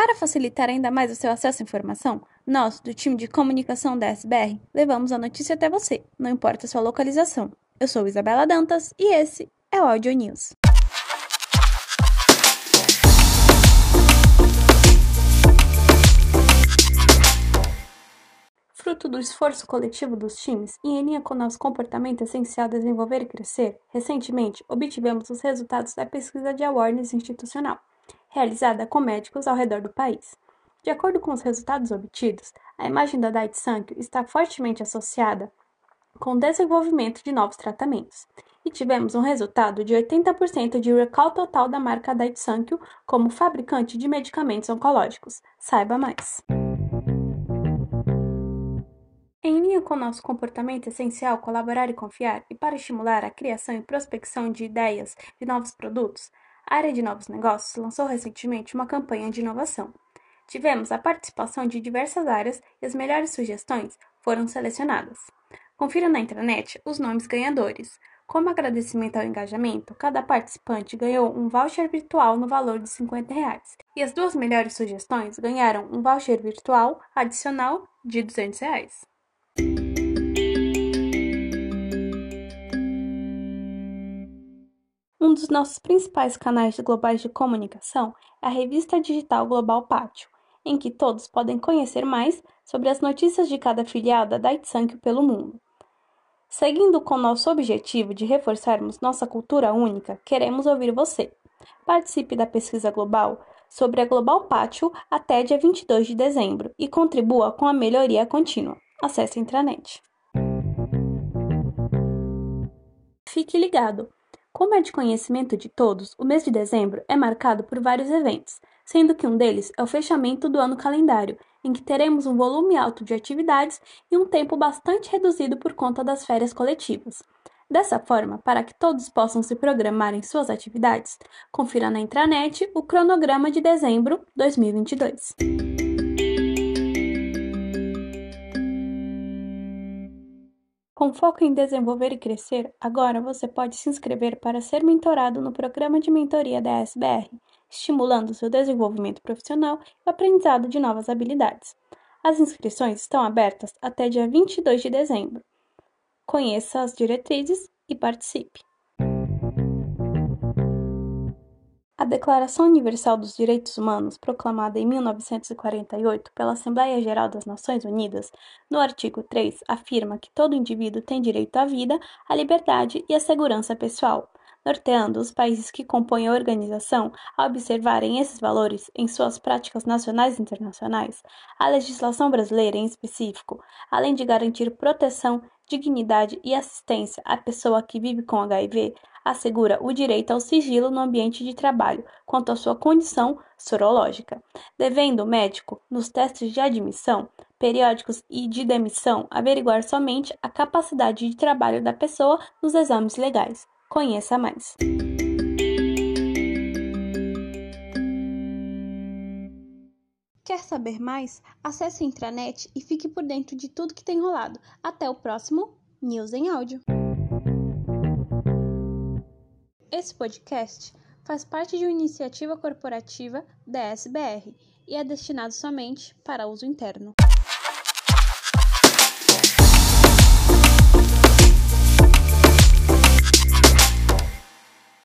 Para facilitar ainda mais o seu acesso à informação, nós, do time de comunicação da SBR, levamos a notícia até você, não importa a sua localização. Eu sou Isabela Dantas e esse é o Audio News. Fruto do esforço coletivo dos times e em linha com nosso comportamento essencial a desenvolver e crescer, recentemente obtivemos os resultados da pesquisa de awareness institucional realizada com médicos ao redor do país. De acordo com os resultados obtidos, a imagem da Daiichi Sankyo está fortemente associada com o desenvolvimento de novos tratamentos, e tivemos um resultado de 80% de recall total da marca Daiichi Sankyo como fabricante de medicamentos oncológicos. Saiba mais! Em linha com nosso comportamento essencial colaborar e confiar, e para estimular a criação e prospecção de ideias de novos produtos, a área de novos negócios lançou recentemente uma campanha de inovação. Tivemos a participação de diversas áreas e as melhores sugestões foram selecionadas. Confira na intranet os nomes ganhadores. Como agradecimento ao engajamento, cada participante ganhou um voucher virtual no valor de 50 reais, e as duas melhores sugestões ganharam um voucher virtual adicional de 200 reais. Dos nossos principais canais globais de comunicação é a revista digital Global Pátio, em que todos podem conhecer mais sobre as notícias de cada filial da Daitsankyo pelo mundo. Seguindo com nosso objetivo de reforçarmos nossa cultura única, queremos ouvir você. Participe da pesquisa global sobre a Global Pátio até dia 22 de dezembro e contribua com a melhoria contínua. Acesse a intranet. Fique ligado! Como é de conhecimento de todos, o mês de dezembro é marcado por vários eventos, sendo que um deles é o fechamento do ano calendário, em que teremos um volume alto de atividades e um tempo bastante reduzido por conta das férias coletivas. Dessa forma, para que todos possam se programar em suas atividades, confira na intranet o cronograma de dezembro 2022. Com foco em desenvolver e crescer, agora você pode se inscrever para ser mentorado no programa de mentoria da SBR, estimulando seu desenvolvimento profissional e aprendizado de novas habilidades. As inscrições estão abertas até dia 22 de dezembro. Conheça as diretrizes e participe. A Declaração Universal dos Direitos Humanos, proclamada em 1948 pela Assembleia Geral das Nações Unidas, no artigo 3, afirma que todo indivíduo tem direito à vida, à liberdade e à segurança pessoal, norteando os países que compõem a organização a observarem esses valores em suas práticas nacionais e internacionais. A legislação brasileira, em específico, além de garantir proteção, dignidade e assistência à pessoa que vive com HIV, assegura o direito ao sigilo no ambiente de trabalho quanto à sua condição sorológica, devendo o médico, nos testes de admissão, periódicos e de demissão, averiguar somente a capacidade de trabalho da pessoa nos exames legais. Conheça mais. Quer saber mais? Acesse a intranet e fique por dentro de tudo que tem rolado. Até o próximo News em Áudio. Esse podcast faz parte de uma iniciativa corporativa da SBR e é destinado somente para uso interno.